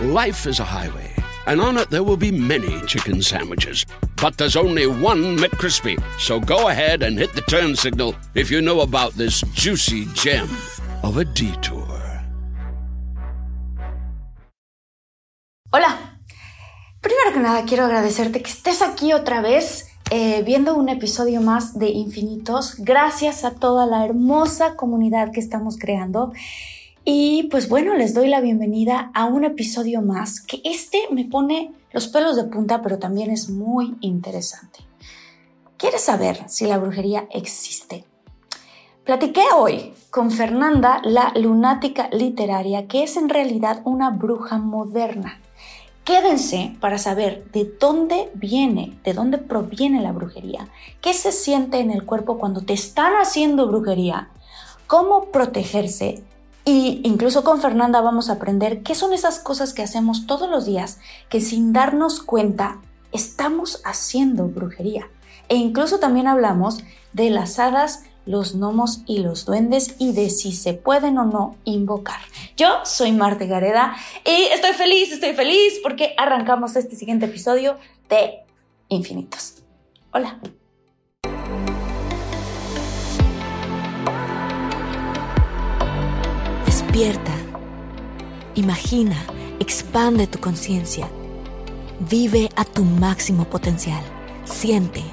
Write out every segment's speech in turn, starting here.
Life is a highway, and on it there will be many chicken sandwiches. But there's only one McCrispy. So go ahead and hit the turn signal if you know about this juicy gem of a detour. Hola. Primero que nada, quiero agradecerte que estés aquí otra vez eh, viendo un episodio más de Infinitos. Gracias a toda la hermosa comunidad que estamos creando. Y pues bueno, les doy la bienvenida a un episodio más, que este me pone los pelos de punta, pero también es muy interesante. ¿Quieres saber si la brujería existe? Platiqué hoy con Fernanda, la lunática literaria, que es en realidad una bruja moderna. Quédense para saber de dónde viene, de dónde proviene la brujería, qué se siente en el cuerpo cuando te están haciendo brujería, cómo protegerse y incluso con Fernanda vamos a aprender qué son esas cosas que hacemos todos los días que sin darnos cuenta estamos haciendo brujería. E incluso también hablamos de las hadas los gnomos y los duendes y de si se pueden o no invocar. Yo soy Marte Gareda y estoy feliz, estoy feliz porque arrancamos este siguiente episodio de Infinitos. Hola. Despierta, imagina, expande tu conciencia, vive a tu máximo potencial, siente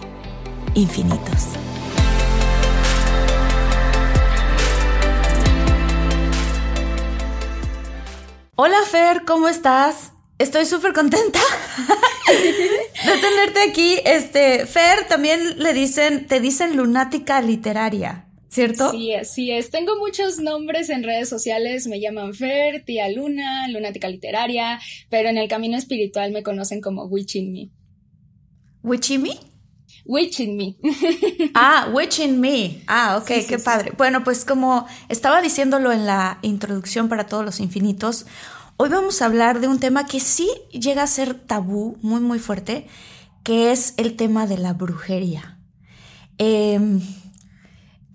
infinitos. Hola Fer, ¿cómo estás? Estoy súper contenta de tenerte aquí. Este, Fer, también le dicen, te dicen lunática literaria, ¿cierto? Sí, así es. Tengo muchos nombres en redes sociales. Me llaman Fer, Tía Luna, lunática literaria, pero en el camino espiritual me conocen como Witch in Me. ¿Witch in Me? Witch in Me. ah, Witch in Me. Ah, ok, qué padre. Bueno, pues como estaba diciéndolo en la introducción para todos los infinitos, hoy vamos a hablar de un tema que sí llega a ser tabú, muy, muy fuerte, que es el tema de la brujería. Eh,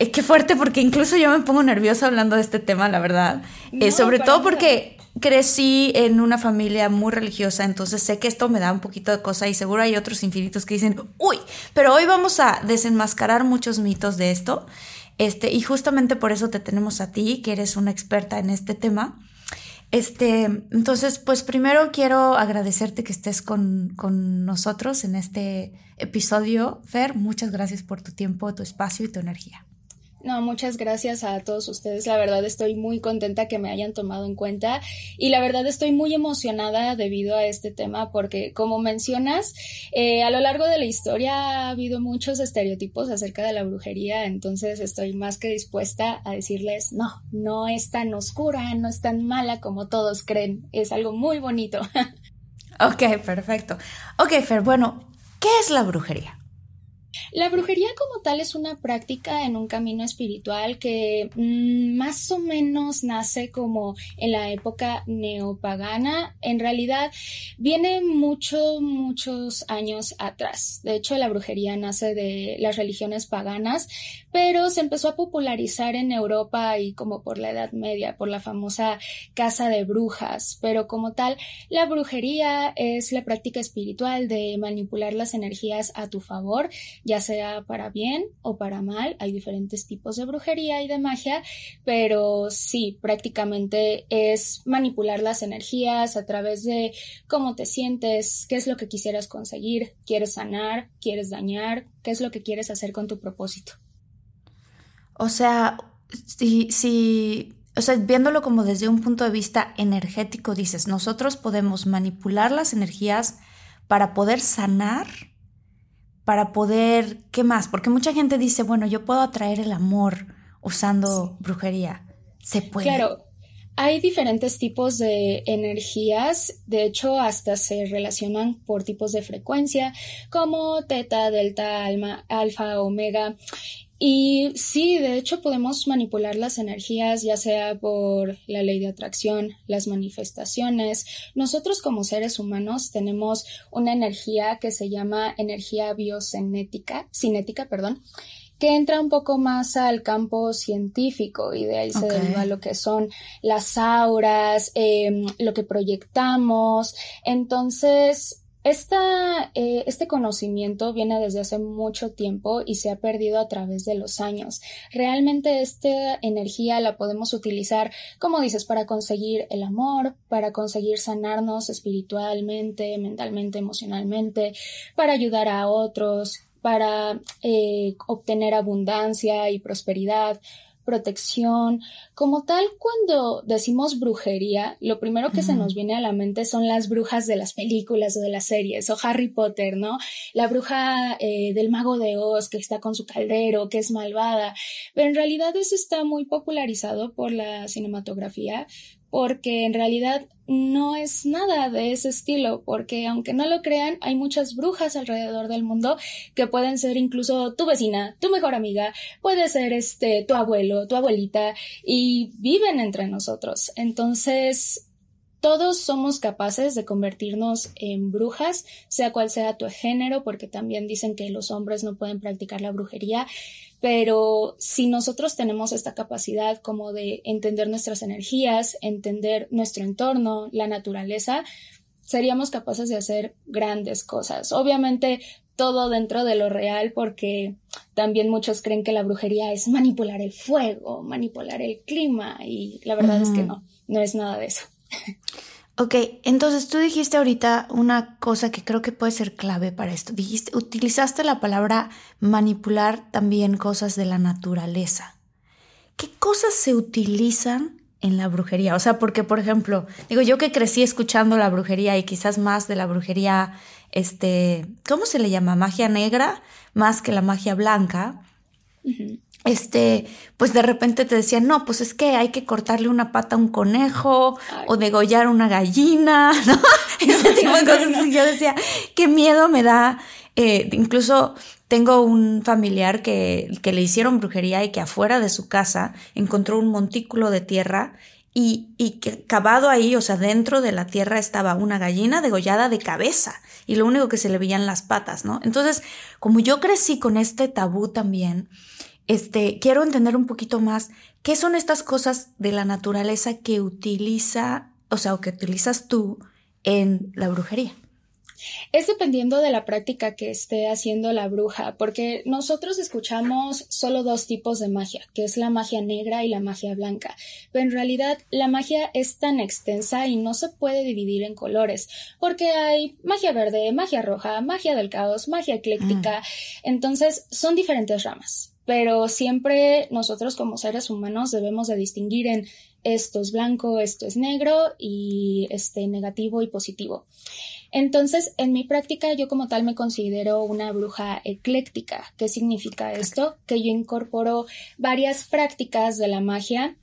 qué fuerte porque incluso yo me pongo nerviosa hablando de este tema, la verdad. Eh, sobre todo porque crecí en una familia muy religiosa, entonces sé que esto me da un poquito de cosa y seguro hay otros infinitos que dicen, uy, pero hoy vamos a desenmascarar muchos mitos de esto. Este, y justamente por eso te tenemos a ti, que eres una experta en este tema. Este, entonces, pues primero quiero agradecerte que estés con, con nosotros en este episodio. Fer, muchas gracias por tu tiempo, tu espacio y tu energía. No, muchas gracias a todos ustedes. La verdad estoy muy contenta que me hayan tomado en cuenta y la verdad estoy muy emocionada debido a este tema porque, como mencionas, eh, a lo largo de la historia ha habido muchos estereotipos acerca de la brujería, entonces estoy más que dispuesta a decirles, no, no es tan oscura, no es tan mala como todos creen, es algo muy bonito. ok, perfecto. Ok, Fer, bueno, ¿qué es la brujería? La brujería como tal es una práctica en un camino espiritual que mmm, más o menos nace como en la época neopagana. En realidad viene muchos, muchos años atrás. De hecho, la brujería nace de las religiones paganas, pero se empezó a popularizar en Europa y como por la Edad Media, por la famosa casa de brujas. Pero como tal, la brujería es la práctica espiritual de manipular las energías a tu favor ya sea para bien o para mal. Hay diferentes tipos de brujería y de magia, pero sí, prácticamente es manipular las energías a través de cómo te sientes, qué es lo que quisieras conseguir, quieres sanar, quieres dañar, qué es lo que quieres hacer con tu propósito. O sea, si, si o sea, viéndolo como desde un punto de vista energético, dices, nosotros podemos manipular las energías para poder sanar para poder, ¿qué más? Porque mucha gente dice, bueno, yo puedo atraer el amor usando brujería. Se puede. Claro. Hay diferentes tipos de energías, de hecho hasta se relacionan por tipos de frecuencia como teta, delta, alma, alfa, omega. Y sí, de hecho podemos manipular las energías ya sea por la ley de atracción, las manifestaciones. Nosotros como seres humanos tenemos una energía que se llama energía biocinética, cinética, perdón, que entra un poco más al campo científico y de ahí se deriva lo que son las auras, em, lo que proyectamos. Entonces, esta, eh, este conocimiento viene desde hace mucho tiempo y se ha perdido a través de los años. Realmente esta energía la podemos utilizar, como dices, para conseguir el amor, para conseguir sanarnos espiritualmente, mentalmente, emocionalmente, para ayudar a otros, para eh, obtener abundancia y prosperidad, protección. Como tal, cuando decimos brujería, lo primero que se nos viene a la mente son las brujas de las películas o de las series, o Harry Potter, ¿no? La bruja eh, del mago de Oz que está con su caldero, que es malvada. Pero en realidad eso está muy popularizado por la cinematografía, porque en realidad no es nada de ese estilo, porque aunque no lo crean, hay muchas brujas alrededor del mundo que pueden ser incluso tu vecina, tu mejor amiga, puede ser este tu abuelo, tu abuelita y viven entre nosotros. Entonces, todos somos capaces de convertirnos en brujas, sea cual sea tu género, porque también dicen que los hombres no pueden practicar la brujería, pero si nosotros tenemos esta capacidad como de entender nuestras energías, entender nuestro entorno, la naturaleza, seríamos capaces de hacer grandes cosas. Obviamente todo dentro de lo real porque también muchos creen que la brujería es manipular el fuego, manipular el clima y la verdad es que no, no es nada de eso. Ok, entonces tú dijiste ahorita una cosa que creo que puede ser clave para esto. Dijiste, utilizaste la palabra manipular también cosas de la naturaleza. ¿Qué cosas se utilizan en la brujería? O sea, porque, por ejemplo, digo, yo que crecí escuchando la brujería y quizás más de la brujería, este, ¿cómo se le llama? Magia negra, más que la magia blanca este, pues de repente te decían, no, pues es que hay que cortarle una pata a un conejo o degollar una gallina, ¿no? Ese tipo de cosas. Yo decía, qué miedo me da. Eh, incluso tengo un familiar que, que le hicieron brujería y que afuera de su casa encontró un montículo de tierra y, y, que cavado ahí, o sea, dentro de la tierra estaba una gallina degollada de cabeza y lo único que se le veían las patas, ¿no? Entonces, como yo crecí con este tabú también, este, quiero entender un poquito más qué son estas cosas de la naturaleza que utiliza, o sea, o que utilizas tú en la brujería. Es dependiendo de la práctica que esté haciendo la bruja, porque nosotros escuchamos solo dos tipos de magia, que es la magia negra y la magia blanca, pero en realidad la magia es tan extensa y no se puede dividir en colores, porque hay magia verde, magia roja, magia del caos, magia ecléctica, mm. entonces son diferentes ramas pero siempre nosotros como seres humanos debemos de distinguir en esto es blanco, esto es negro y este negativo y positivo. Entonces, en mi práctica yo como tal me considero una bruja ecléctica. ¿Qué significa esto? Que yo incorporo varias prácticas de la magia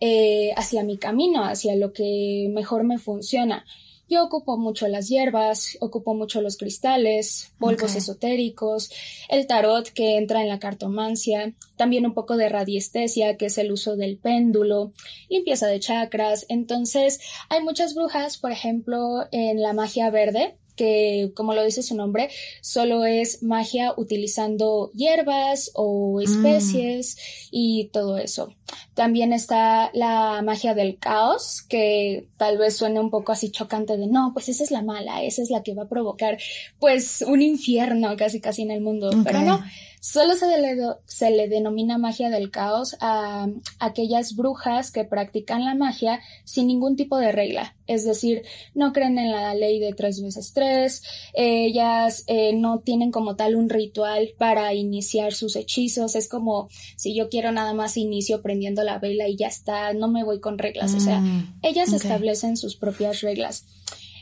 eh, hacia mi camino, hacia lo que mejor me funciona. Yo ocupo mucho las hierbas, ocupo mucho los cristales, polvos esotéricos, el tarot que entra en la cartomancia, también un poco de radiestesia, que es el uso del péndulo, limpieza de chakras. Entonces, hay muchas brujas, por ejemplo, en la magia verde, que, como lo dice su nombre, solo es magia utilizando hierbas o mm. especies y todo eso. También está la magia del caos, que tal vez suene un poco así chocante de no, pues esa es la mala, esa es la que va a provocar pues un infierno casi casi en el mundo, pero no, Solo se le, se le, denomina magia del caos a aquellas brujas que practican la magia sin ningún tipo de regla. Es decir, no creen en la ley de tres veces tres, ellas eh, no tienen como tal un ritual para iniciar sus hechizos. Es como si yo quiero nada más inicio prendiendo la vela y ya está, no me voy con reglas. o sea, mm, ellas establecen sus propias reglas.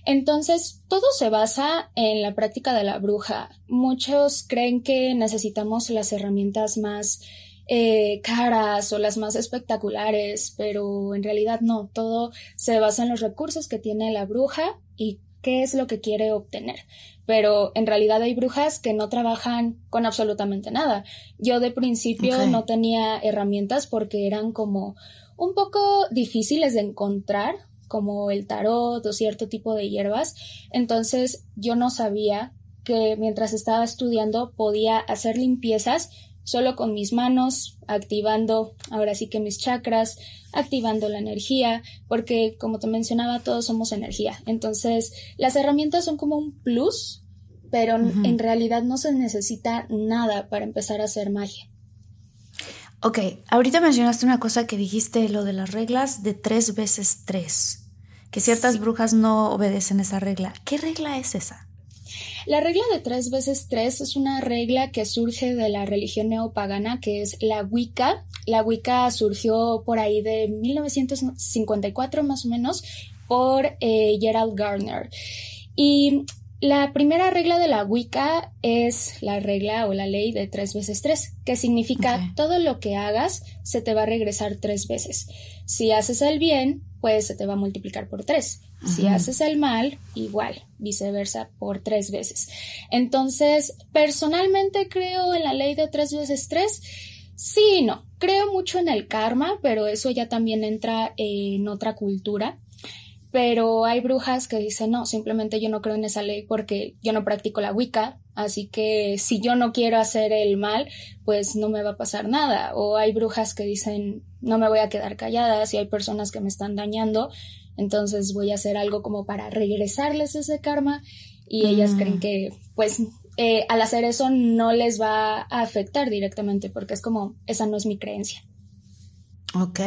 Entonces, todo se basa en la práctica de la bruja. Muchos creen que necesitamos las herramientas más eh, caras o las más espectaculares, pero en realidad no, todo se basa en los recursos que tiene la bruja y qué es lo que quiere obtener. Pero en realidad hay brujas que no trabajan con absolutamente nada. Yo de principio no tenía herramientas porque eran como un poco difíciles de encontrar, como el tarot o cierto tipo de hierbas. Entonces yo no sabía que mientras estaba estudiando podía hacer limpiezas solo con mis manos, activando ahora sí que mis chakras, activando la energía, porque como te mencionaba, todos somos energía. Entonces, las herramientas son como un plus, pero en realidad no se necesita nada para empezar a hacer magia. Ok, ahorita mencionaste una cosa que dijiste, lo de las reglas de tres veces tres, que ciertas brujas no obedecen esa regla. ¿Qué regla es esa? La regla de tres veces tres es una regla que surge de la religión neopagana que es la Wicca. La Wicca surgió por ahí de 1954 más o menos por eh, Gerald Gardner. Y la primera regla de la Wicca es la regla o la ley de tres veces tres, que significa todo lo que hagas se te va a regresar tres veces. Si haces el bien, pues se te va a multiplicar por tres. Si haces el mal, igual, viceversa, por tres veces. Entonces, personalmente creo en la ley de tres veces tres. Sí y no. Creo mucho en el karma, pero eso ya también entra en otra cultura. Pero hay brujas que dicen, no, simplemente yo no creo en esa ley porque yo no practico la Wicca, así que si yo no quiero hacer el mal, pues no me va a pasar nada. O hay brujas que dicen, no me voy a quedar callada si hay personas que me están dañando, entonces voy a hacer algo como para regresarles ese karma y ellas mm. creen que pues eh, al hacer eso no les va a afectar directamente porque es como esa no es mi creencia. Ok.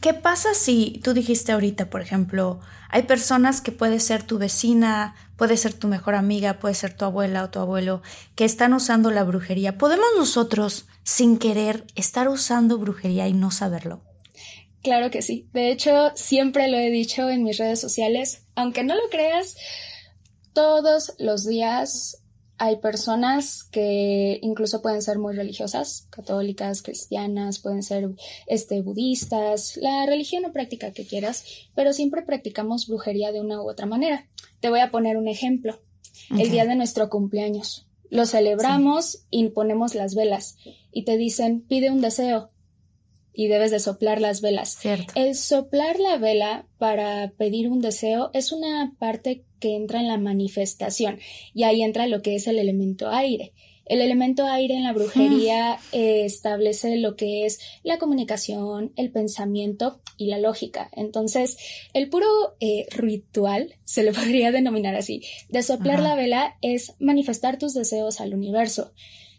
¿Qué pasa si tú dijiste ahorita, por ejemplo, hay personas que puede ser tu vecina, puede ser tu mejor amiga, puede ser tu abuela o tu abuelo, que están usando la brujería? ¿Podemos nosotros, sin querer, estar usando brujería y no saberlo? Claro que sí. De hecho, siempre lo he dicho en mis redes sociales, aunque no lo creas, todos los días hay personas que incluso pueden ser muy religiosas, católicas, cristianas, pueden ser este, budistas, la religión o práctica que quieras, pero siempre practicamos brujería de una u otra manera. Te voy a poner un ejemplo. El día de nuestro cumpleaños. Lo celebramos y ponemos las velas y te dicen pide un deseo y debes de soplar las velas. El soplar la vela para pedir un deseo es una parte que entra en la manifestación y ahí entra lo que es el elemento aire. El elemento aire en la brujería ah. eh, establece lo que es la comunicación, el pensamiento y la lógica. Entonces, el puro eh, ritual, se lo podría denominar así, de soplar la vela es manifestar tus deseos al universo.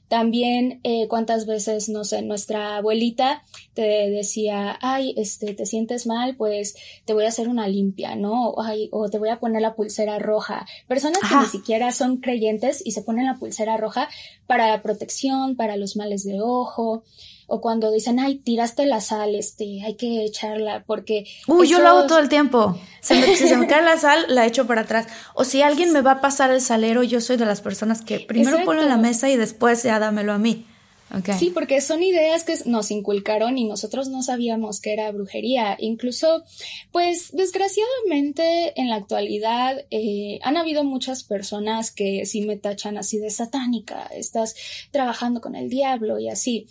También eh, cuántas veces, no sé, nuestra abuelita te decía, ay, este, te sientes mal, pues te voy a hacer una limpia, ¿no? Ay, o te voy a poner la pulsera roja. Personas que ni siquiera son creyentes y se ponen la pulsera roja para protección, para los males de ojo o cuando dicen, ay, tiraste la sal, este, hay que echarla porque... Uy, yo lo hago todo el tiempo. Si se me cae la sal, la echo para atrás. O si alguien me va a pasar el salero, yo soy de las personas que primero pone en la mesa y después ya dámelo a mí. Sí, porque son ideas que nos inculcaron y nosotros no sabíamos que era brujería. Incluso, pues desgraciadamente en la actualidad eh, han habido muchas personas que sí me tachan así de satánica, estás trabajando con el diablo y así.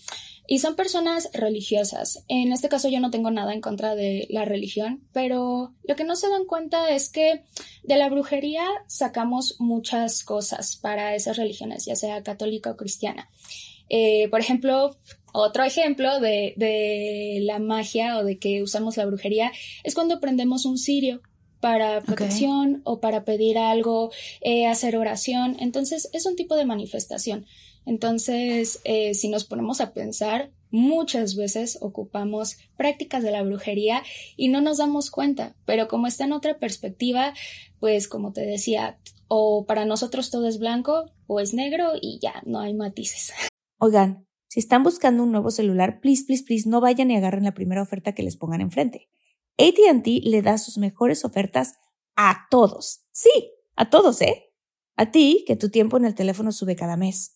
Y son personas religiosas. En este caso yo no tengo nada en contra de la religión, pero lo que no se dan cuenta es que de la brujería sacamos muchas cosas para esas religiones, ya sea católica o cristiana. Eh, por ejemplo, otro ejemplo de, la magia o de que usamos la brujería es cuando prendemos un cirio para protección o para pedir algo, eh, hacer oración. Entonces es un tipo de manifestación. Entonces, eh, si nos ponemos a pensar, muchas veces ocupamos prácticas de la brujería y no nos damos cuenta, pero como está en otra perspectiva, pues como te decía, o para nosotros todo es blanco o es negro y ya, no hay matices. Oigan, si están buscando un nuevo celular, please, please, please, no vayan y agarren la primera oferta que les pongan enfrente. ATT le da sus mejores ofertas a todos. Sí, a todos, ¿eh? A ti, que tu tiempo en el teléfono sube cada mes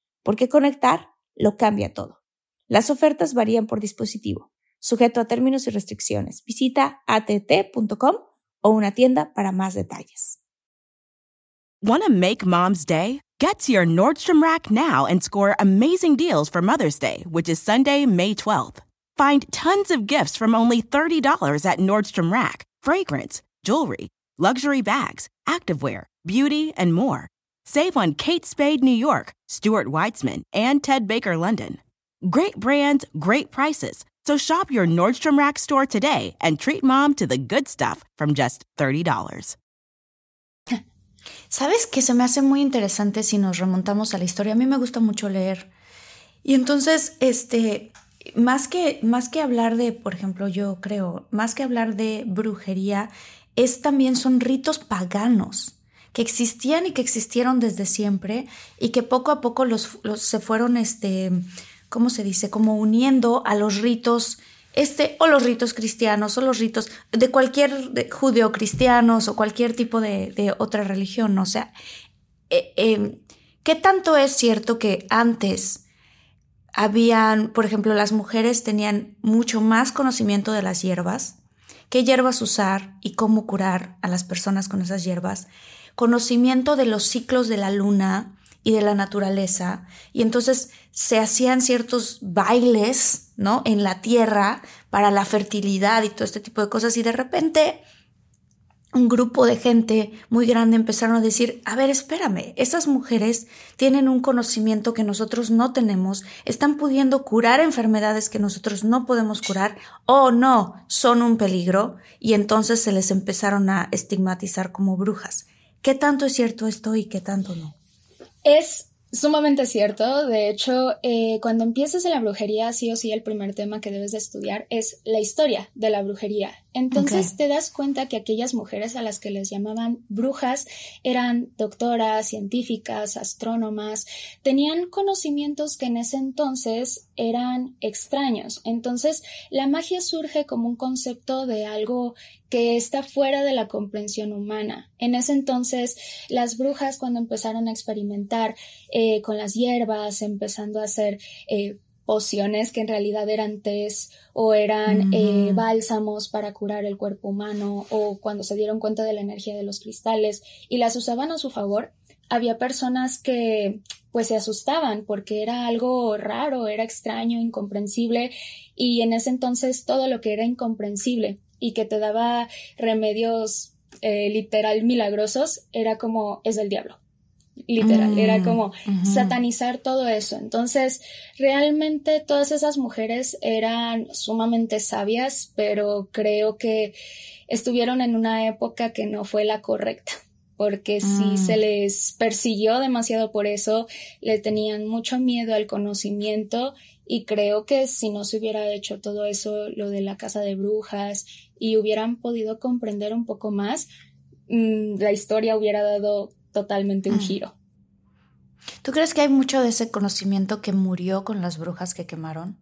porque conectar lo cambia todo. Las ofertas varían por dispositivo, sujeto a términos y restricciones. Visita att.com o una tienda para más detalles. Want to make mom's day? Get to your Nordstrom Rack now and score amazing deals for Mother's Day, which is Sunday, May 12th. Find tons of gifts from only $30 at Nordstrom Rack fragrance, jewelry, luxury bags, activewear, beauty, and more. Save on Kate Spade New York, Stuart Weitzman, and Ted Baker London. Great brands, great prices. So shop your Nordstrom Rack store today and treat mom to the good stuff from just $30. ¿Sabes que se me hace muy interesante si nos remontamos a la historia? A mí me gusta mucho leer. Y entonces, este, más que, más que hablar de, por ejemplo, yo creo, más que hablar de brujería, es también son ritos paganos que existían y que existieron desde siempre y que poco a poco los, se fueron, este, ¿cómo se dice? Como uniendo a los ritos este, o los ritos cristianos, o los ritos de cualquier judeo-cristianos, o cualquier tipo de, otra religión. O sea, eh, em, ¿qué tanto es cierto que antes habían, por ejemplo, las mujeres tenían mucho más conocimiento de las hierbas, qué hierbas usar y cómo curar a las personas con esas hierbas, conocimiento de los ciclos de la luna, y de la naturaleza. Y entonces se hacían ciertos bailes, ¿no? En la tierra para la fertilidad y todo este tipo de cosas. Y de repente un grupo de gente muy grande empezaron a decir, a ver, espérame, esas mujeres tienen un conocimiento que nosotros no tenemos, están pudiendo curar enfermedades que nosotros no podemos curar, o no, son un peligro, y entonces se les empezaron a estigmatizar como brujas. ¿Qué tanto es cierto esto y qué tanto no? Es sumamente cierto. De hecho, eh, cuando empiezas en la brujería, sí o sí, el primer tema que debes de estudiar es la historia de la brujería. Entonces te das cuenta que aquellas mujeres a las que les llamaban brujas eran doctoras, científicas, astrónomas, tenían conocimientos que en ese entonces eran extraños. Entonces la magia surge como un concepto de algo que está fuera de la comprensión humana. En ese entonces las brujas cuando empezaron a experimentar eh, con las hierbas, empezando a hacer eh, pociones que en realidad eran tés o eran eh, bálsamos para curar el cuerpo humano o cuando se dieron cuenta de la energía de los cristales y las usaban a su favor, había personas que pues se asustaban porque era algo raro, era extraño, incomprensible y en ese entonces todo lo que era incomprensible y que te daba remedios eh, literal milagrosos era como es del diablo literal, era mm, como satanizar todo eso. Entonces, realmente todas esas mujeres eran sumamente sabias, pero creo que estuvieron en una época que no fue la correcta porque si mm. se les persiguió demasiado por eso, le tenían mucho miedo al conocimiento y creo que si no se hubiera hecho todo eso, lo de la casa de brujas, y hubieran podido comprender un poco más, mm, la historia hubiera dado totalmente un mm. giro. ¿Tú crees que hay mucho de ese conocimiento que murió con las brujas que quemaron?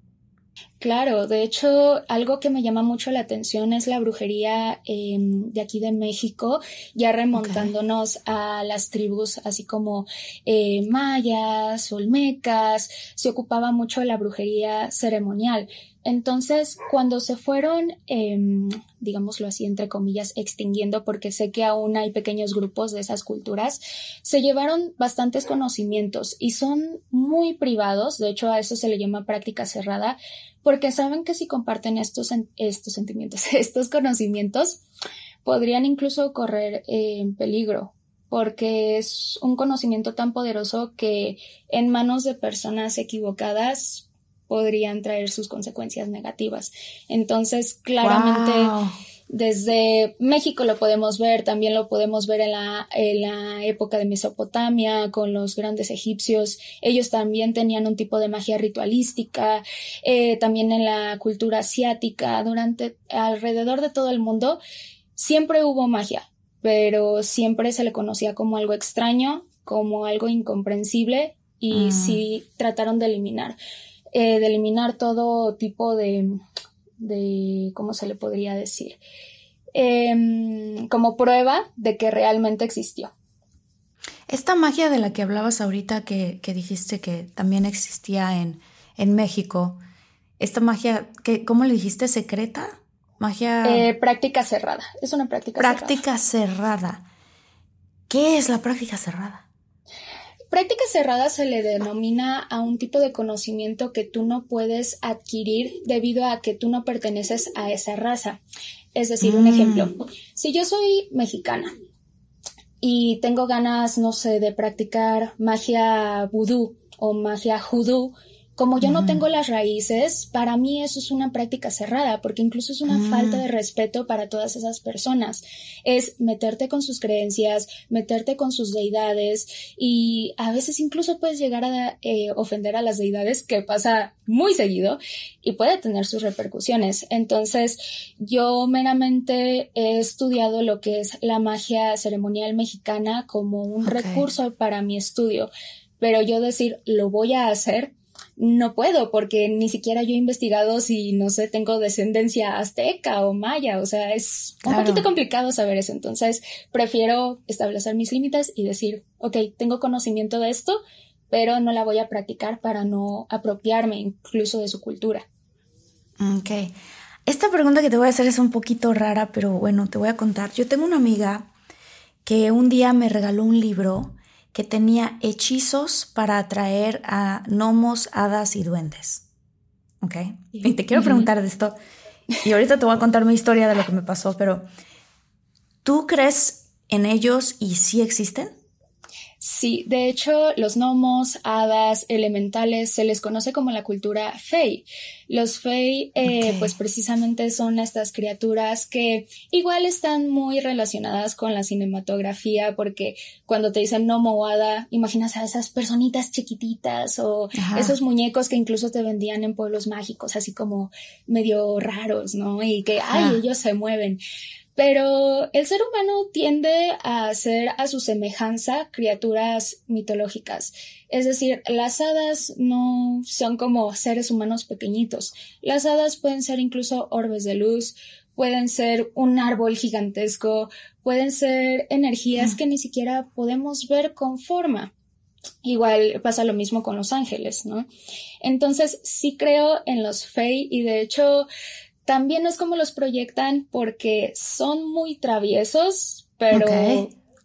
Claro, de hecho, algo que me llama mucho la atención es la brujería em, de aquí de México, ya remontándonos a las tribus así como eh, mayas, olmecas, se ocupaba mucho de la brujería ceremonial. Entonces, cuando se fueron, eh, digámoslo así, entre comillas, extinguiendo, porque sé que aún hay pequeños grupos de esas culturas, se llevaron bastantes conocimientos y son muy privados, de hecho a eso se le llama práctica cerrada, porque saben que si comparten estos, estos sentimientos, estos conocimientos, podrían incluso correr en peligro, porque es un conocimiento tan poderoso que en manos de personas equivocadas podrían traer sus consecuencias negativas. Entonces, claramente desde México lo podemos ver, también lo podemos ver en la, en la época de Mesopotamia con los grandes egipcios. Ellos también tenían un tipo de magia ritualística, eh, también en la cultura asiática, durante alrededor de todo el mundo siempre hubo magia, pero siempre se le conocía como algo extraño, como algo incomprensible y mm. sí trataron de eliminar, eh, de eliminar todo tipo de, de, ¿cómo se le podría decir? Em, como prueba de que realmente existió. Esta magia de la que hablabas ahorita, que, dijiste que también existía en, en México, esta magia, que, ¿cómo le dijiste? ¿Secreta? Magia. Eh, práctica cerrada. Es una práctica, práctica cerrada. ¿Qué es la práctica cerrada? Práctica cerrada se le denomina a un tipo de conocimiento que tú no puedes adquirir debido a que tú no perteneces a esa raza. Es decir, un mm. ejemplo, si yo soy mexicana y tengo ganas, no sé, de practicar magia vudú o magia judú, como yo no tengo las raíces, para mí eso es una práctica cerrada, porque incluso es una mm. falta de respeto para todas esas personas. Es meterte con sus creencias, meterte con sus deidades y a veces incluso puedes llegar a eh, ofender a las deidades, que pasa muy seguido y puede tener sus repercusiones. Entonces, yo meramente he estudiado lo que es la magia ceremonial mexicana como un recurso para mi estudio, pero yo decir lo voy a hacer no puedo porque ni siquiera yo he investigado si, no sé, tengo descendencia azteca o maya, o sea, es un poquito complicado saber eso, entonces prefiero establecer mis límites y decir, ok, tengo conocimiento de esto, pero no la voy a practicar para no apropiarme incluso de su cultura. Ok. Esta pregunta que te voy a hacer es un poquito rara, pero bueno, te voy a contar. Yo tengo una amiga que un día me regaló un libro que tenía hechizos para atraer a gnomos, hadas y duendes. ¿Ok? Y te quiero preguntar de esto. Y ahorita te voy a contar mi historia de lo que me pasó, pero ¿tú crees en ellos y sí existen? Sí, de hecho, los gnomos, hadas, elementales, se les conoce como la cultura fey. Los fey, eh, pues precisamente son estas criaturas que igual están muy relacionadas con la cinematografía, porque cuando te dicen gnomo o hada, imaginas a esas personitas chiquititas o esos muñecos que incluso te vendían en pueblos mágicos, así como medio raros, ¿no? Y que, ay, ellos se mueven. Pero el ser humano tiende a ser a su semejanza criaturas mitológicas. Es decir, las hadas no son como seres humanos pequeñitos. Las hadas pueden ser incluso orbes de luz, pueden ser un árbol gigantesco, pueden ser energías que ni siquiera podemos ver con forma. Igual pasa lo mismo con los ángeles, ¿no? Entonces sí creo en los fey y de hecho también es como los proyectan porque son muy traviesos, pero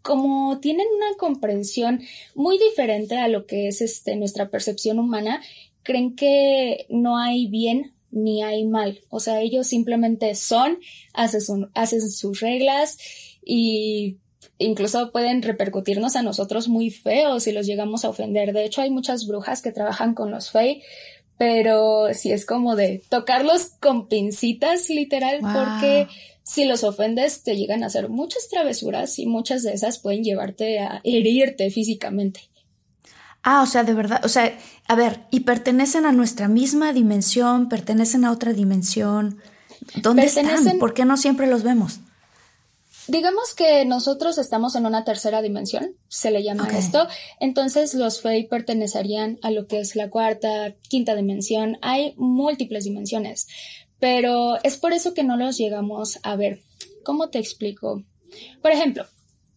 como tienen una comprensión muy diferente a lo que es este, nuestra percepción humana, creen que no hay bien ni hay mal. O sea, ellos simplemente son, hacen, hacen sus reglas y incluso pueden repercutirnos a nosotros muy feos si los llegamos a ofender. De hecho, hay muchas brujas que trabajan con los fey pero sí es como de tocarlos con pincitas, literal, porque si los ofendes te llegan a hacer muchas travesuras y muchas de esas pueden llevarte a herirte físicamente. Ah, o sea, de verdad, o sea, a ver, y pertenecen a nuestra misma dimensión, pertenecen a otra dimensión. ¿Dónde están? ¿Por qué no siempre los vemos? Digamos que nosotros estamos en una tercera dimensión, se le llama esto, entonces los Fey pertenecerían a lo que es la cuarta, quinta dimensión, hay múltiples dimensiones, pero es por eso que no los llegamos a ver. ¿Cómo te explico? Por ejemplo,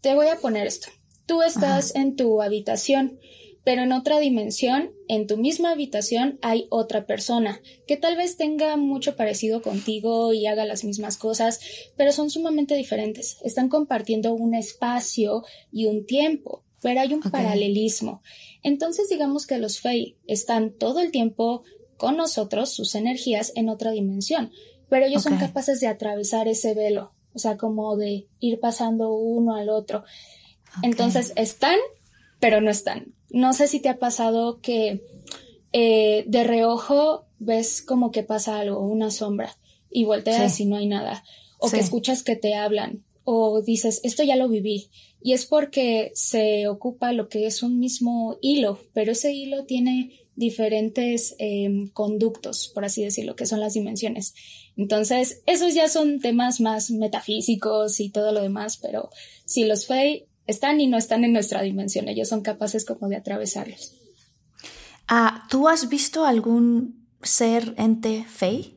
te voy a poner esto. Tú estás en tu habitación pero en otra dimensión, en tu misma habitación, hay otra persona que tal vez tenga mucho parecido contigo y haga las mismas cosas, pero son sumamente diferentes. Están compartiendo un espacio y un tiempo, pero hay un paralelismo. Entonces digamos que los Fey están todo el tiempo con nosotros, sus energías, en otra dimensión, pero ellos son capaces de atravesar ese velo, o sea, como de ir pasando uno al otro. Entonces están, pero no están. No sé si te ha pasado que eh, de reojo ves como que pasa algo, una sombra, y volteas y no hay nada. o que escuchas que te hablan o dices, esto ya lo viví. Y es porque se ocupa lo que es un mismo hilo, pero ese hilo tiene diferentes em, conductos, por así decirlo, que son las dimensiones. Entonces, esos ya son temas más metafísicos y todo lo demás, pero si los Fey están y no están en nuestra dimensión, ellos son capaces como de atravesarlos. Ah, ¿Tú has visto algún ser ente Fey?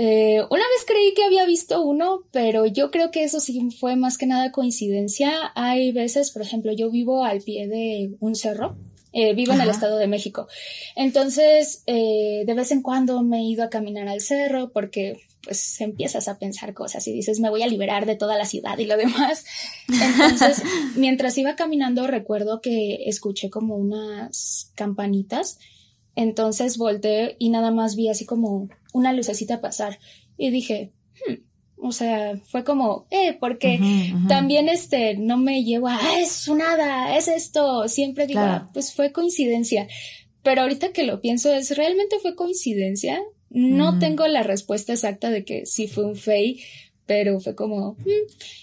Eh, una vez creí que había visto uno, pero yo creo que eso sí fue más que nada coincidencia. Hay veces, por ejemplo, yo vivo al pie de un cerro. Eh, vivo en el Estado de México. Entonces, eh, de vez en cuando me he ido a caminar al cerro porque pues empiezas a pensar cosas y dices, me voy a liberar de toda la ciudad y lo demás. Entonces, mientras iba caminando, recuerdo que escuché como unas campanitas. Entonces volteé y nada más vi así como una lucecita pasar y dije, hmm", o sea, fue como, eh, porque también este, no me llevo a, ah, es un hada, es esto, siempre digo, ah, pues fue coincidencia. Pero ahorita que lo pienso, es, ¿realmente fue coincidencia? No tengo la respuesta exacta de que sí fue un fey, pero fue como, hmm".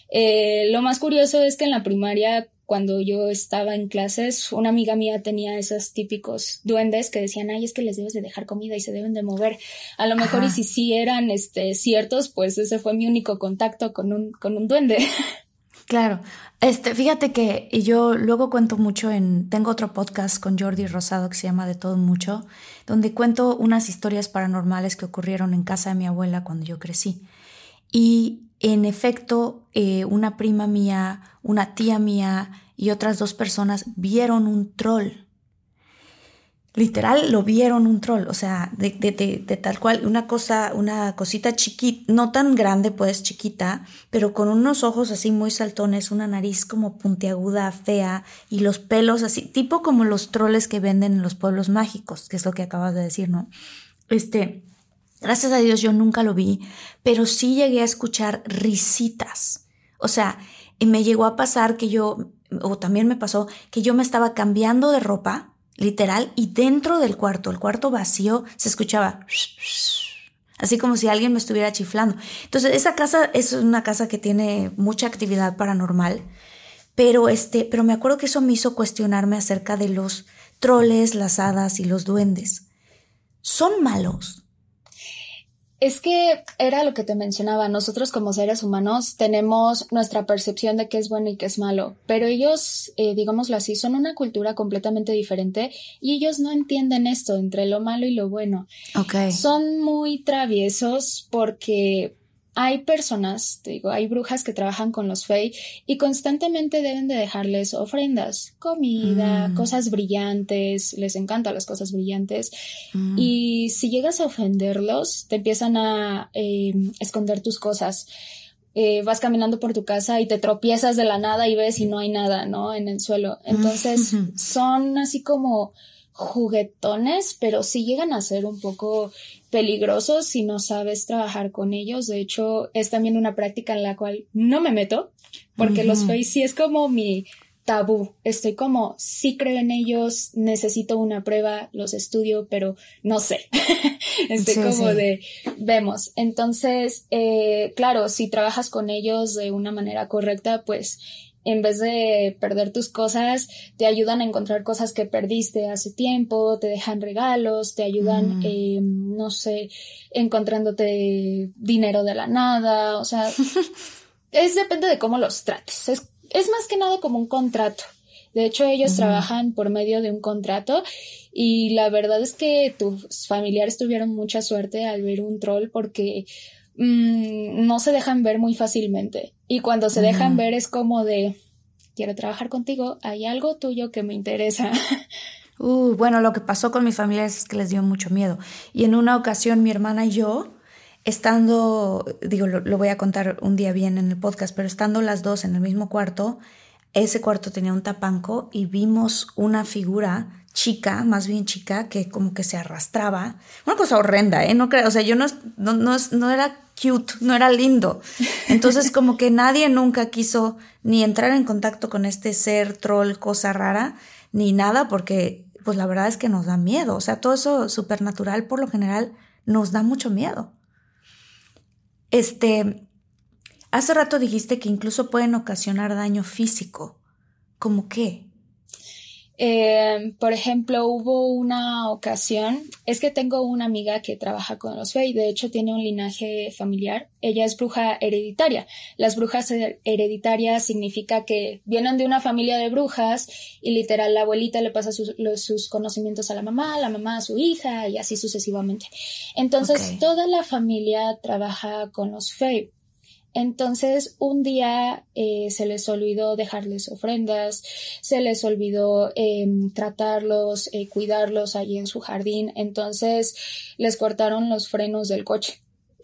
eh, lo más curioso es que en la primaria cuando yo estaba en clases, una amiga mía tenía esos típicos duendes que decían, ay, es que les debes de dejar comida y se deben de mover. A lo mejor y si sí eran este, ciertos, pues ese fue mi único contacto con un, con un duende. Claro. Este, fíjate que yo luego cuento mucho en, tengo otro podcast con Jordi Rosado que se llama De todo mucho, donde cuento unas historias paranormales que ocurrieron en casa de mi abuela cuando yo crecí. Y en efecto, eh, una prima mía, una tía mía y otras dos personas vieron un troll. Literal, lo vieron un troll, o sea, de, tal cual, una cosa, una cosita chiquita, no tan grande, pues chiquita, pero con unos ojos así muy saltones, una nariz como puntiaguda, fea, y los pelos así, tipo como los troles que venden en los pueblos mágicos, que es lo que acabas de decir, ¿no? Este, Gracias a Dios yo nunca lo vi, pero sí llegué a escuchar risitas. O sea, me llegó a pasar que yo, o también me pasó, que yo me estaba cambiando de ropa, literal, y dentro del cuarto, el cuarto vacío, se escuchaba así como si alguien me estuviera chiflando. Entonces, esa casa es una casa que tiene mucha actividad paranormal, pero este, pero me acuerdo que eso me hizo cuestionarme acerca de los troles, las hadas y los duendes. ¿Son malos? Es que era lo que te mencionaba, nosotros como seres humanos tenemos nuestra percepción de qué es bueno y qué es malo, pero ellos, eh, digámoslo así, son una cultura completamente diferente y ellos no entienden esto entre lo malo y lo bueno. Okay. Son muy traviesos porque hay personas, te digo, hay brujas que trabajan con los fey y constantemente deben de dejarles ofrendas, comida, mm. cosas brillantes, les encantan las cosas brillantes. Mm. Y si llegas a ofenderlos, te empiezan a em, esconder tus cosas. Eh, vas caminando por tu casa y te tropiezas de la nada y ves y no hay nada, ¿no? En el suelo. Entonces, son así como juguetones, pero sí llegan a ser un poco peligrosos si no sabes trabajar con ellos. De hecho, es también una práctica en la cual no me meto, porque los face sí es como mi tabú. Estoy como, sí creo en ellos, necesito una prueba, los estudio, pero no sé. Estoy como de, vemos. Entonces, eh, claro, si trabajas con ellos de una manera correcta, pues en vez de perder tus cosas, te ayudan a encontrar cosas que perdiste hace tiempo, te dejan regalos, te ayudan, eh, no sé, encontrándote dinero de la nada, o sea, es depende de cómo los trates. Es, es más que nada como un contrato. De hecho, ellos trabajan por medio de un contrato y la verdad es que tus familiares tuvieron mucha suerte al ver un troll porque Mm, no se dejan ver muy fácilmente. Y cuando se dejan ver es como de, quiero trabajar contigo, hay algo tuyo que me interesa. Uh, bueno, lo que pasó con mis familiares es que les dio mucho miedo. Y en una ocasión mi hermana y yo, estando, digo, lo, voy a contar un día bien en el podcast, pero estando las dos en el mismo cuarto, ese cuarto tenía un tapanco y vimos una figura chica, más bien chica, que como que se arrastraba. Una cosa horrenda, ¿eh? No creo, o sea, yo no, no, no, era cute, no era lindo. Entonces como que nadie nunca quiso ni entrar en contacto con este ser, troll, cosa rara, ni nada, porque pues la verdad es que nos da miedo. O sea, todo eso supernatural por lo general nos da mucho miedo. este, hace rato dijiste que incluso pueden ocasionar daño físico. ¿Cómo qué? Eh, por ejemplo, hubo una ocasión, es que tengo una amiga que trabaja con los Fey, de hecho tiene un linaje familiar, ella es bruja hereditaria. Las brujas hereditarias significa que vienen de una familia de brujas y literal la abuelita le pasa sus, sus conocimientos a la mamá, la mamá a su hija y así sucesivamente. Entonces toda la familia trabaja con los Fey. Entonces, un día eh, se les olvidó dejarles ofrendas, se les olvidó em, tratarlos, eh, cuidarlos allí en su jardín. Entonces, les cortaron los frenos del coche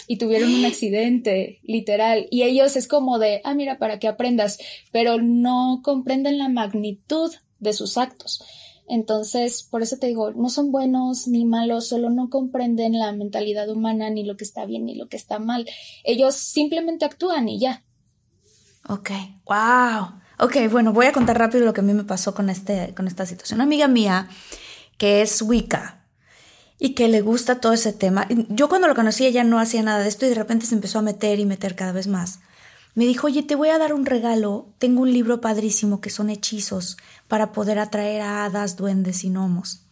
y tuvieron un accidente, literal. Y ellos es como de, ah, mira, para que aprendas, pero no comprenden la magnitud de sus actos. Entonces, por eso te digo, no son buenos ni malos, solo no comprenden la mentalidad humana, ni lo que está bien, ni lo que está mal. Ellos simplemente actúan y ya. Ok, wow. Ok, bueno, voy a contar rápido lo que a mí me pasó con, este, con esta situación. Una amiga mía que es Wicca y que le gusta todo ese tema. Yo cuando lo conocí ella no hacía nada de esto y de repente se empezó a meter y meter cada vez más me dijo, oye, te voy a dar un regalo. Tengo un libro padrísimo que son hechizos para poder atraer a hadas, duendes y gnomos.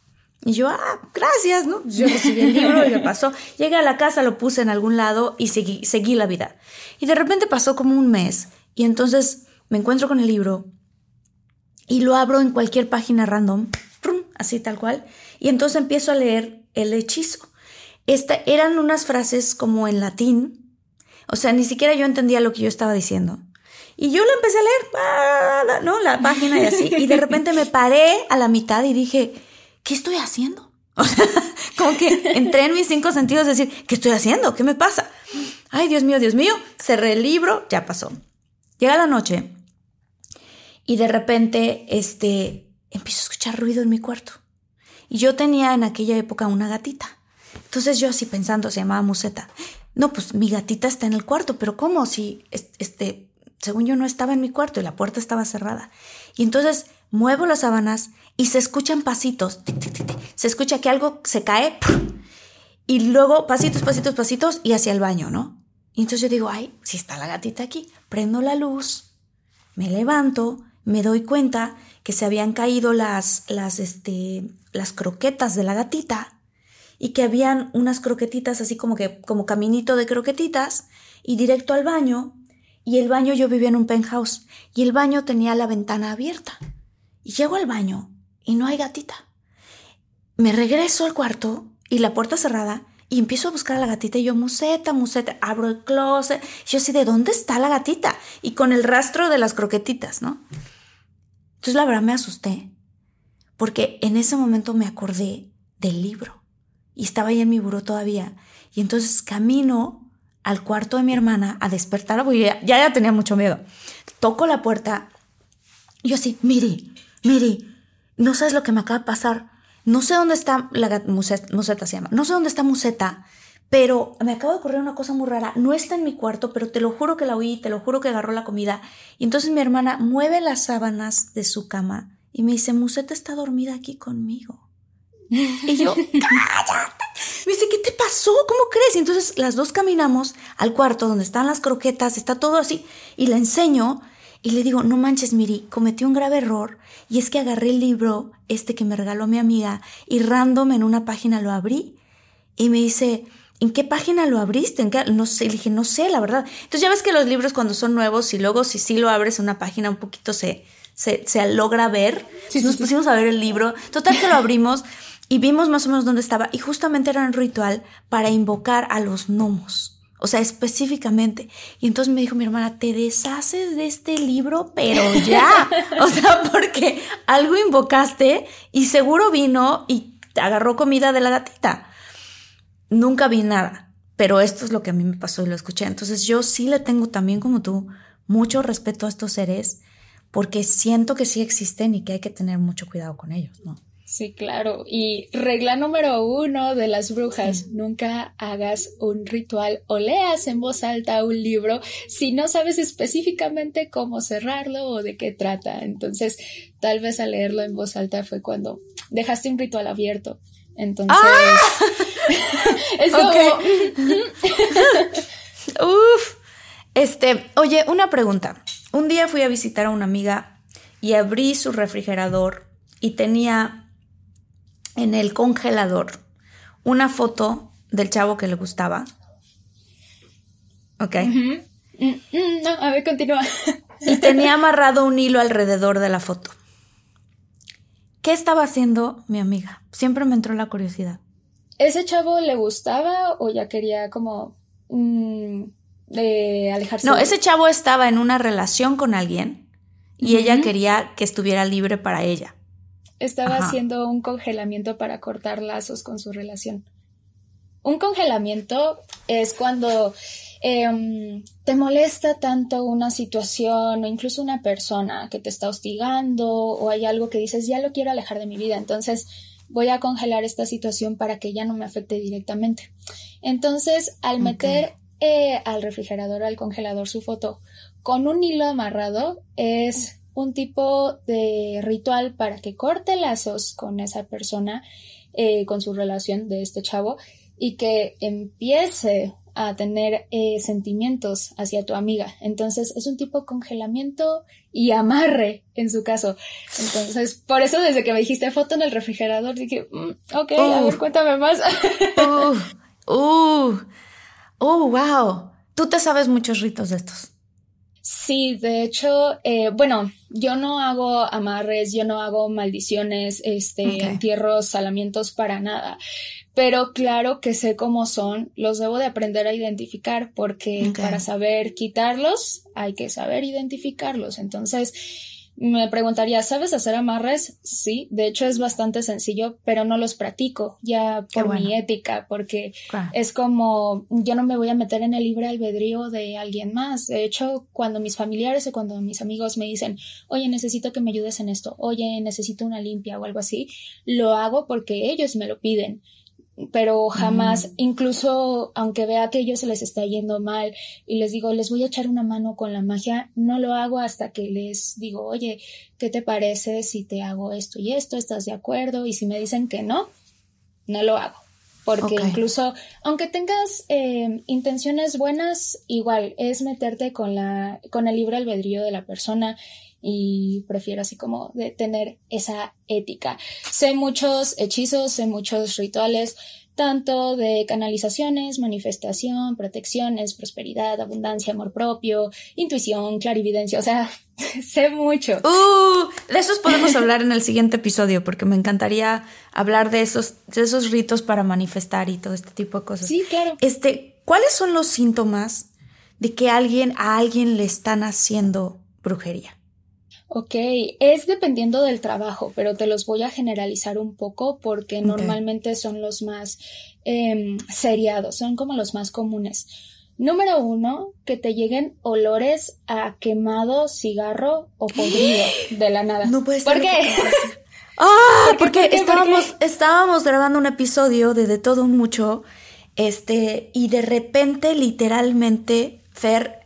Y yo, ah, gracias, ¿no? Yo recibí el libro y me pasó. Llegué a la casa, lo puse en algún lado y seguí, seguí la vida. Y de repente pasó como un mes y entonces me encuentro con el libro y lo abro en cualquier página random, así tal cual, y entonces empiezo a leer el hechizo. Esta, eran unas frases como en latín, o sea, ni siquiera yo entendía lo que yo estaba diciendo. Y yo lo empecé a leer, ¿no? La página y así. Y de repente me paré a la mitad y dije, ¿qué estoy haciendo? O sea, como que entré en mis cinco sentidos a decir, ¿qué estoy haciendo? ¿Qué me pasa? Ay, Dios mío, Dios mío. Cerré el libro, ya pasó. Llega la noche y de repente, este, empiezo a escuchar ruido en mi cuarto. Y yo tenía en aquella época una gatita. Entonces yo así pensando, se llamaba Museta no, pues mi gatita está en el cuarto, pero ¿cómo? Si, este, según yo no estaba en mi cuarto y la puerta estaba cerrada. Y entonces muevo las sábanas y se escuchan pasitos. se escucha que algo se cae y luego pasitos, pasitos, pasitos y hacia el baño, ¿no? Y entonces yo digo, ay, si está la gatita aquí, prendo la luz, me levanto, me doy cuenta que se habían caído las, las, este, las croquetas de la gatita y que habían unas croquetitas así como que como caminito de croquetitas y directo al baño y el baño yo vivía en un penthouse y el baño tenía la ventana abierta y llego al baño y no hay gatita. Me regreso al cuarto y la puerta cerrada y empiezo a buscar a la gatita y yo, museta, museta, abro el closet. yo así, ¿de dónde está la gatita? Y con el rastro de las croquetitas, ¿no? Entonces la verdad me asusté porque en ese momento me acordé del libro y estaba ahí en mi buró todavía. Y entonces camino al cuarto de mi hermana a despertarla porque ya, ya, tenía mucho miedo. Toco la puerta y yo así, Miri, Miri, no sabes lo que me acaba de pasar. No sé dónde está la museta, se llama. No sé dónde está Museta, pero me acaba de ocurrir una cosa muy rara. No está en mi cuarto, pero te lo juro que la oí, te lo juro que agarró la comida. Y entonces mi hermana mueve las sábanas de su cama y me dice, Museta está dormida aquí conmigo. Y yo, cállate. Me dice, ¿qué te pasó? ¿Cómo crees? Y entonces las dos caminamos al cuarto donde están las croquetas, está todo así, y le enseño y le digo, no manches, Miri, cometí un grave error y es que agarré el libro, este que me regaló mi amiga, y random en una página lo abrí y me dice, ¿en qué página lo abriste? ¿En qué? No sé, le dije, no sé, la verdad. Entonces ya ves que los libros cuando son nuevos y luego si sí lo abres en una página un poquito se, se, se logra ver. Nos pusimos a ver el libro. Total que lo abrimos y vimos más o menos dónde estaba y justamente era un ritual para invocar a los gnomos. O sea, específicamente. Y entonces me dijo mi hermana, te deshaces de este libro, pero ya. o sea, porque algo invocaste y seguro vino y agarró comida de la gatita. Nunca vi nada, pero esto es lo que a mí me pasó y lo escuché. Entonces yo sí le tengo también como tú mucho respeto a estos seres porque siento que sí existen y que hay que tener mucho cuidado con ellos, ¿no? Sí, claro. Y regla número uno de las brujas, nunca hagas un ritual o leas en voz alta un libro si no sabes específicamente cómo cerrarlo o de qué trata. Entonces, tal vez al leerlo en voz alta fue cuando dejaste un ritual abierto. Entonces, ¡Ah! es como... Uf. Este, oye, una pregunta. Un día fui a visitar a una amiga y abrí su refrigerador y tenía en el congelador una foto del chavo que le gustaba. Ok. Mm, mm, no, a ver, continúa. y tenía amarrado un hilo alrededor de la foto. ¿Qué estaba haciendo mi amiga? Siempre me entró la curiosidad. ¿Ese chavo le gustaba o ya quería como mm, de alejarse? No, ese chavo estaba en una relación con alguien y ella quería que estuviera libre para ella. Estaba haciendo un congelamiento para cortar lazos con su relación. Un congelamiento es cuando Em, te molesta tanto una situación o incluso una persona que te está hostigando o hay algo que dices, ya lo quiero alejar de mi vida, entonces voy a congelar esta situación para que ya no me afecte directamente. Entonces, al meter eh, al refrigerador, al congelador su foto con un hilo amarrado, es un tipo de ritual para que corte lazos con esa persona, eh, con su relación de este chavo y que empiece a tener eh, sentimientos hacia tu amiga. Entonces es un tipo de congelamiento y amarre en su caso. Entonces, por eso desde que me dijiste foto en el refrigerador, dije, mm, ok, a ver, cuéntame más. uh, uh, uh, wow. Tú te sabes muchos ritos de estos. Sí, de hecho, eh, bueno, yo no hago amarres, yo no hago maldiciones, este, entierros, salamientos para nada. Pero claro que sé cómo son, los debo de aprender a identificar porque para saber quitarlos hay que saber identificarlos. Entonces, me preguntaría, ¿sabes hacer amarres? Sí, de hecho es bastante sencillo, pero no los practico ya por mi ética, porque es como, yo no me voy a meter en el libre albedrío de alguien más. De hecho, cuando mis familiares o cuando mis amigos me dicen, oye, necesito que me ayudes en esto, oye, necesito una limpia o algo así, lo hago porque ellos me lo piden pero jamás, incluso aunque vea que ellos se les está yendo mal y les digo, les voy a echar una mano con la magia, no lo hago hasta que les digo, oye, ¿qué te parece si te hago esto y esto? ¿Estás de acuerdo? Y si me dicen que no, no lo hago. Porque incluso, aunque tengas eh, intenciones buenas, igual es meterte con la, con el libre albedrío de la persona y prefiero así como de tener esa ética. Sé muchos hechizos, sé muchos rituales, tanto de canalizaciones, manifestación, protecciones, prosperidad, abundancia, amor propio, intuición, clarividencia, o sea, sé mucho. Uh, de esos podemos hablar en el siguiente episodio porque me encantaría hablar de esos, de esos ritos para manifestar y todo este tipo de cosas. Sí, claro. Este, ¿cuáles son los síntomas de que alguien a alguien le están haciendo brujería? Ok, es dependiendo del trabajo, pero te los voy a generalizar un poco porque normalmente son los más eh, seriados, son como los más comunes. Número uno, que te lleguen olores a quemado, cigarro o podrido de la nada. No puede ser. ¿Por qué? Ah, porque estábamos, estábamos grabando un episodio de De Todo Un Mucho, este, y de repente, literalmente, Fer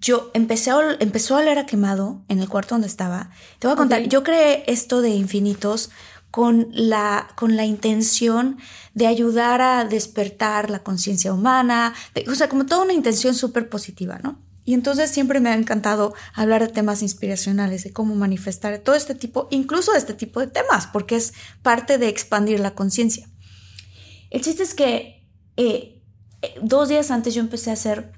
yo empecé a, empezó a oler a quemado en el cuarto donde estaba. Te voy a contar, yo creé esto de infinitos con la, con la intención de ayudar a despertar la conciencia humana, o sea, como toda una intención súper positiva, ¿no? Y entonces siempre me ha encantado hablar de temas inspiracionales, de cómo manifestar todo este tipo, incluso de este tipo de temas, porque es parte de expandir la conciencia. El chiste es que eh, eh, dos días antes yo empecé a hacer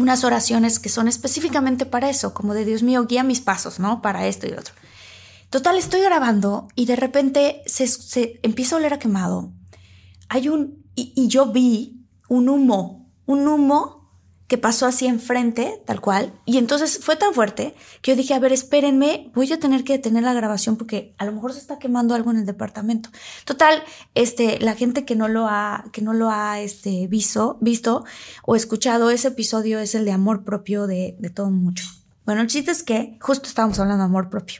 unas oraciones que son específicamente para eso, como de Dios mío, guía mis pasos, ¿no? Para esto y otro. Total, estoy grabando y de repente se, empieza a oler a quemado. Hay un, y yo vi un humo, un humo que pasó así enfrente, tal cual. Y entonces fue tan fuerte que yo dije, a ver, espérenme, voy a tener que detener la grabación porque a lo mejor se está quemando algo en el departamento. Total, este, la gente que no lo ha, que no lo ha, este, visto, visto o escuchado, ese episodio es el de amor propio de, de todo mucho. Bueno, el chiste es que justo estábamos hablando de amor propio.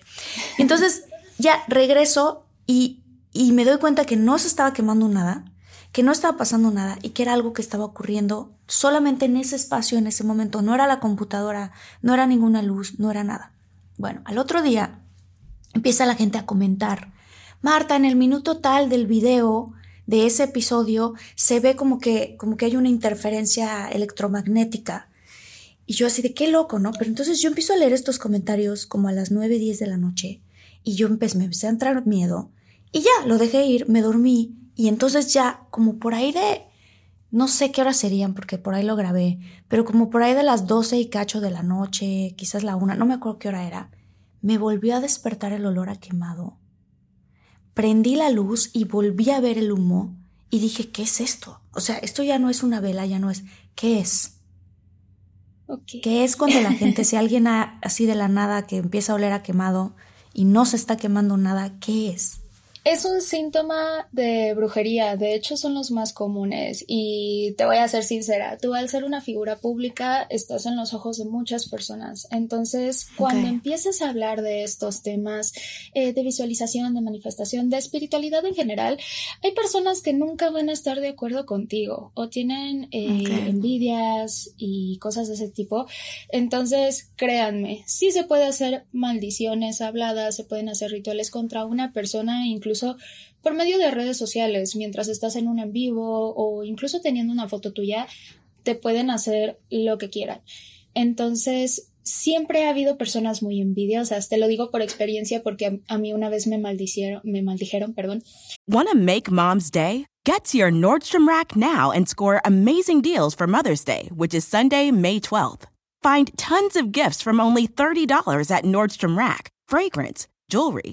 Entonces ya regreso y, y me doy cuenta que no se estaba quemando nada que no estaba pasando nada y que era algo que estaba ocurriendo solamente en ese espacio, en ese momento. No era la computadora, no era ninguna luz, no era nada. Bueno, al otro día empieza la gente a comentar. Marta, en el minuto tal del video de ese episodio se ve como que, como que hay una interferencia electromagnética Y yo así de qué loco, ¿no? Pero entonces yo empiezo a leer estos comentarios como a las 9, 10 de la noche y yo empecé, me empecé a entrar miedo y ya, lo dejé ir, me dormí y entonces ya como por ahí de, no sé qué horas serían porque por ahí lo grabé, pero como por ahí de las 12 y cacho de la noche, quizás la una, no me acuerdo qué hora era, me volvió a despertar el olor a quemado. Prendí la luz y volví a ver el humo y dije, ¿qué es esto? O sea, esto ya no es una vela, ya no es, ¿qué es? ¿Qué es cuando la gente, si alguien así de la nada que empieza a oler a quemado y no se está quemando nada, ¿qué es? Es un síntoma de brujería, de hecho son los más comunes y te voy a ser sincera, tú al ser una figura pública estás en los ojos de muchas personas, entonces cuando empieces a hablar de estos temas eh, de visualización, de manifestación, de espiritualidad en general, hay personas que nunca van a estar de acuerdo contigo o tienen eh, envidias y cosas de ese tipo, entonces créanme, sí se puede hacer maldiciones habladas, se pueden hacer rituales contra una persona, incluso incluso por medio de redes sociales, mientras estás en un en vivo o incluso teniendo una foto tuya, te pueden hacer lo que quieran. Entonces, siempre ha habido personas muy envidiosas. Te lo digo por experiencia porque a, mí una vez me maldicieron, me maldijeron, perdón. Wanna make mom's day? Get to your Nordstrom Rack now and score amazing deals for Mother's Day, which is Sunday, May 12th. Find tons of gifts from only $30 at Nordstrom Rack. Fragrance, jewelry,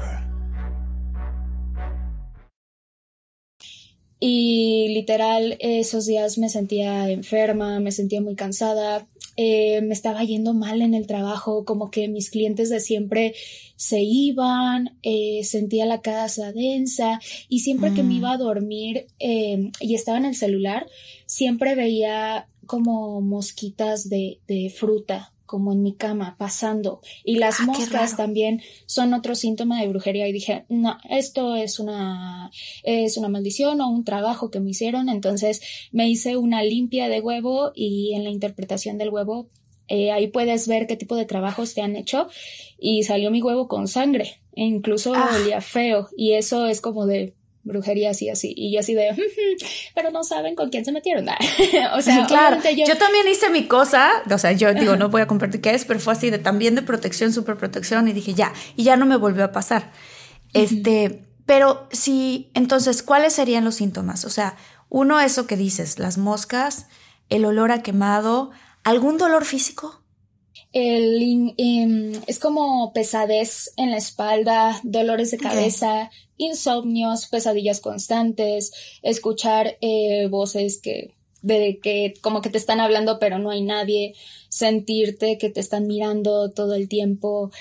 Y literal, esos días me sentía enferma, me sentía muy cansada, eh, me estaba yendo mal en el trabajo, como que mis clientes de siempre se iban, eh, sentía la casa densa y siempre que me iba a dormir eh, y estaba en el celular, siempre veía como mosquitas de, de fruta como en mi cama pasando. Y las ah, moscas también son otro síntoma de brujería. Y dije no esto es una es una maldición o un trabajo que me hicieron entonces me hice una limpia de huevo y en la interpretación del huevo eh, ahí puedes ver qué tipo de trabajos te han hecho. Y salió mi huevo con sangre e incluso ah. olía feo. Y eso es como de brujería así, así. Y yo así de, pero no saben con quién se metieron. o sea, claro. Yo... también hice mi cosa, o sea, yo digo, no voy a compartir qué es, pero fue así de también de protección, super protección, y dije, ya, y ya no me volvió a pasar. Este, pero sí, entonces, ¿cuáles serían los síntomas? O sea, uno, eso que dices, las moscas, el olor a quemado, ¿algún dolor físico? El, em, es como pesadez en la espalda, dolores de cabeza, insomnios, pesadillas constantes, escuchar eh, voces que de que como que te están hablando pero no hay nadie, sentirte que te están mirando todo el tiempo.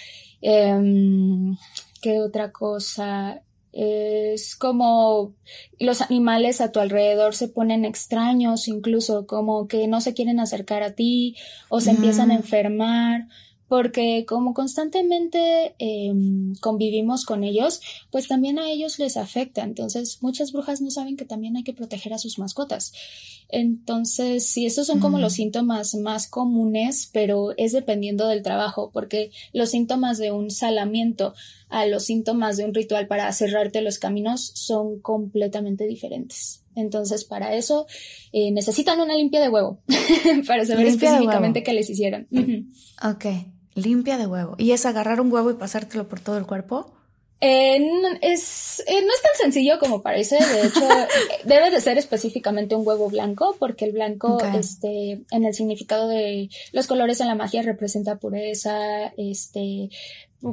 Em, ¿Qué otra cosa? Es como los animales a tu alrededor se ponen extraños, incluso como que no se quieren acercar a ti o se empiezan a enfermar porque como constantemente em, convivimos con ellos, pues también a ellos les afecta. Entonces, muchas brujas no saben que también hay que proteger a sus mascotas. Entonces, sí, estos son como los mm. síntomas más comunes, pero es dependiendo del trabajo, porque los síntomas de un salamiento a los síntomas de un ritual para cerrarte los caminos son completamente diferentes. Entonces, para eso eh, necesitan una limpia de huevo, para saber específicamente qué les hicieron. Ok. Limpia de huevo. ¿Y es agarrar un huevo y pasártelo por todo el cuerpo? Eh, no, es, eh, no es tan sencillo como parece. De hecho, debe de ser específicamente un huevo blanco, porque el blanco, este, en el significado de los colores en la magia representa pureza, este,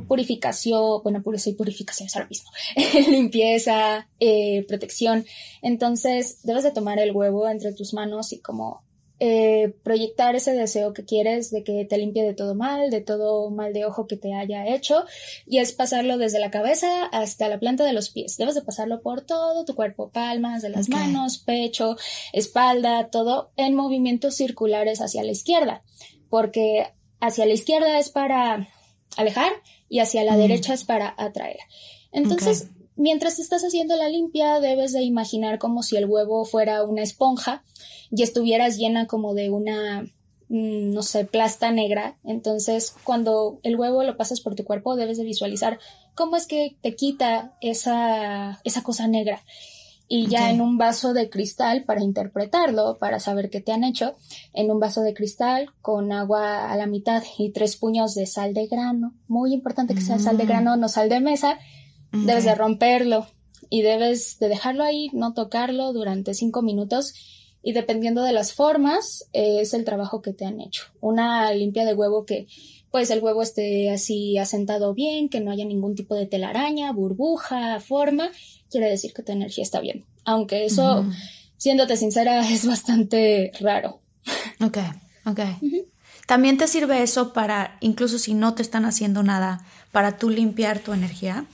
purificación, bueno, pureza y purificación es ahora mismo, limpieza, eh, protección. Entonces, debes de tomar el huevo entre tus manos y como eh, proyectar ese deseo que quieres de que te limpie de todo mal, de todo mal de ojo que te haya hecho, y es pasarlo desde la cabeza hasta la planta de los pies. Debes de pasarlo por todo tu cuerpo, palmas de las manos, pecho, espalda, todo en movimientos circulares hacia la izquierda, porque hacia la izquierda es para alejar y hacia la derecha es para atraer. Entonces, mientras estás haciendo la limpia, debes de imaginar como si el huevo fuera una esponja y estuvieras llena como de una, mm, no sé, plasta negra. Entonces, cuando el huevo lo pasas por tu cuerpo, debes de visualizar cómo es que te quita esa, esa cosa negra. Y ya en un vaso de cristal para interpretarlo, para saber qué te han hecho, en un vaso de cristal con agua a la mitad y tres puños de sal de grano. Muy importante que sea sal de mm. grano, no sal de mesa. Debes de romperlo y debes de dejarlo ahí, no tocarlo durante cinco minutos y dependiendo de las formas es el trabajo que te han hecho. Una limpia de huevo que pues el huevo esté así asentado bien, que no haya ningún tipo de telaraña, burbuja, forma, quiere decir que tu energía está bien. Aunque eso, siéndote sincera, es bastante raro. Ok, ok. ¿También te sirve eso para, incluso si no te están haciendo nada, para tú limpiar tu energía?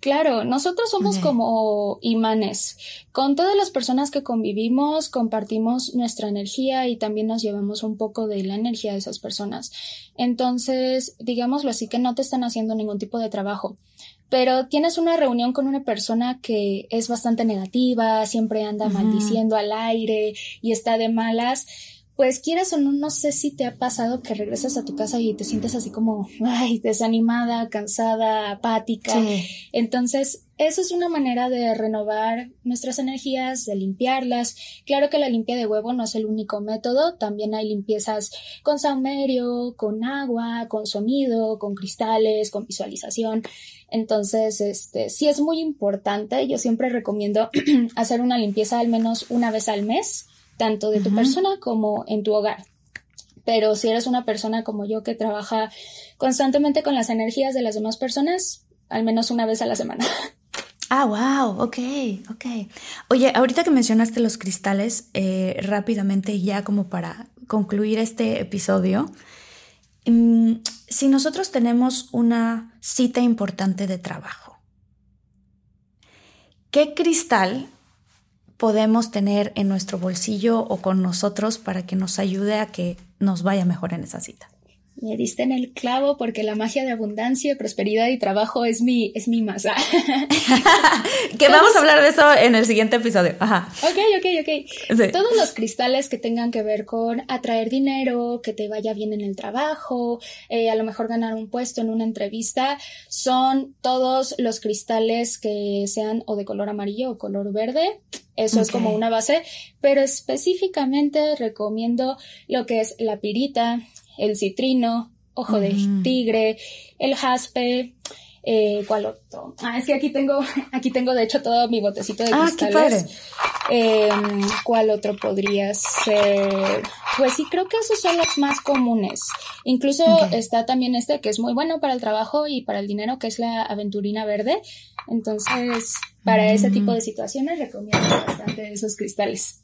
Claro, nosotros somos como imanes. Con todas las personas que convivimos, compartimos nuestra energía y también nos llevamos un poco de la energía de esas personas. Entonces, digámoslo así, que no te están haciendo ningún tipo de trabajo. Pero tienes una reunión con una persona que es bastante negativa, siempre anda maldiciendo al aire y está de malas pues quieras o no, no sé si te ha pasado que regresas a tu casa y te sientes así como, ay, desanimada, cansada, apática. Entonces, eso es una manera de renovar nuestras energías, de limpiarlas. Claro que la limpia de huevo no es el único método, también hay limpiezas con saumerio, con agua, con sonido, con cristales, con visualización. Entonces, este, sí es muy importante. Yo siempre recomiendo hacer una limpieza al menos una vez al mes tanto de tu persona como en tu hogar. Pero si eres una persona como yo que trabaja constantemente con las energías de las demás personas, al menos una vez a la semana. Ah, wow, ok, ok. Oye, ahorita que mencionaste los cristales, eh, rápidamente ya como para concluir este episodio, mm, si nosotros tenemos una cita importante de trabajo, ¿qué cristal podemos tener en nuestro bolsillo o con nosotros para que nos ayude a que nos vaya mejor en esa cita. Me diste en el clavo porque la magia de abundancia, prosperidad y trabajo es mi, es mi masa. que vamos a hablar de eso en el siguiente episodio. Ajá. Ok, ok, ok. Todos los cristales que tengan que ver con atraer dinero, que te vaya bien en el trabajo, eh, a lo mejor ganar un puesto en una entrevista, son todos los cristales que sean o de color amarillo o color verde. Eso es como una base, pero específicamente recomiendo lo que es la pirita, el citrino, ojo de tigre, el jaspe, eh, ¿cuál otro? Ah, es que aquí tengo, aquí tengo de hecho todo mi botecito de ah, cristales. Eh, ¿Cuál otro podría ser? Pues sí, creo que esos son los más comunes. Incluso está también este que es muy bueno para el trabajo y para el dinero, que es la aventurina verde. Entonces, para ese tipo de situaciones recomiendo bastante esos cristales.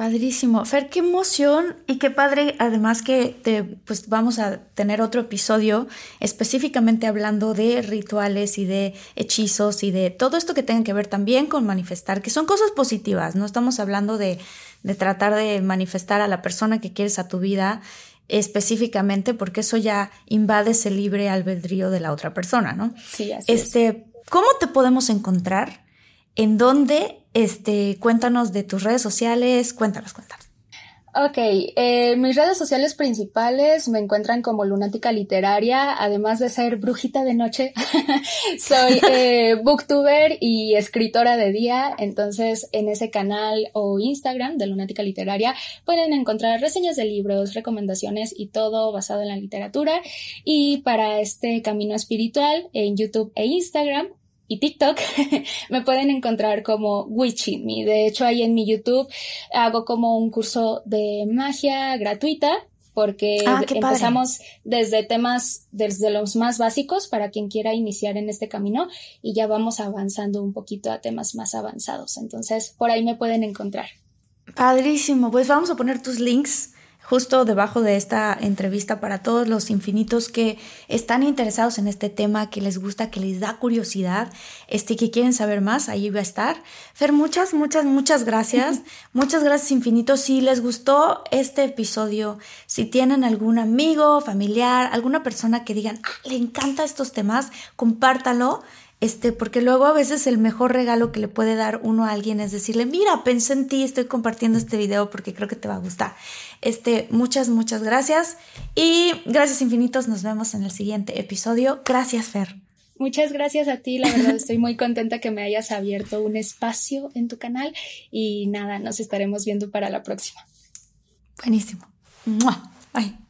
Padrísimo. Fer, qué emoción y qué padre, además que te, pues vamos a tener otro episodio específicamente hablando de rituales y de hechizos y de todo esto que tenga que ver también con manifestar, que son cosas positivas, no estamos hablando de, de tratar de manifestar a la persona que quieres a tu vida específicamente porque eso ya invade ese libre albedrío de la otra persona, ¿no? Sí, así este, ¿Cómo te podemos encontrar? ¿En dónde este, cuéntanos de tus redes sociales, cuéntanos, cuéntanos. Ok, eh, mis redes sociales principales me encuentran como Lunática Literaria, además de ser brujita de noche, soy eh, booktuber y escritora de día, entonces en ese canal o Instagram de Lunática Literaria pueden encontrar reseñas de libros, recomendaciones y todo basado en la literatura. Y para este camino espiritual en YouTube e Instagram y TikTok me pueden encontrar como Witching Me. De hecho, ahí en mi YouTube hago como un curso de magia gratuita porque ah, empezamos desde temas, desde los más básicos para quien quiera iniciar en este camino y ya vamos avanzando un poquito a temas más avanzados. Entonces, por ahí me pueden encontrar. Padrísimo. Pues vamos a poner tus links justo debajo de esta entrevista para todos los infinitos que están interesados en este tema, que les gusta, que les da curiosidad, este, que quieren saber más, ahí va a estar. Fer, muchas, muchas, muchas gracias. muchas gracias infinitos. Si les gustó este episodio, si tienen algún amigo, familiar, alguna persona que digan, ah, le encanta estos temas, compártalo este, porque luego a veces el mejor regalo que le puede dar uno a alguien es decirle, mira, pensé en ti, estoy compartiendo este video porque creo que te va a gustar. Este, muchas, muchas gracias y gracias infinitos, nos vemos en el siguiente episodio. Gracias, Fer. Muchas gracias a ti, la verdad estoy muy contenta que me hayas abierto un espacio en tu canal y nada, nos estaremos viendo para la próxima. Buenísimo. Bye.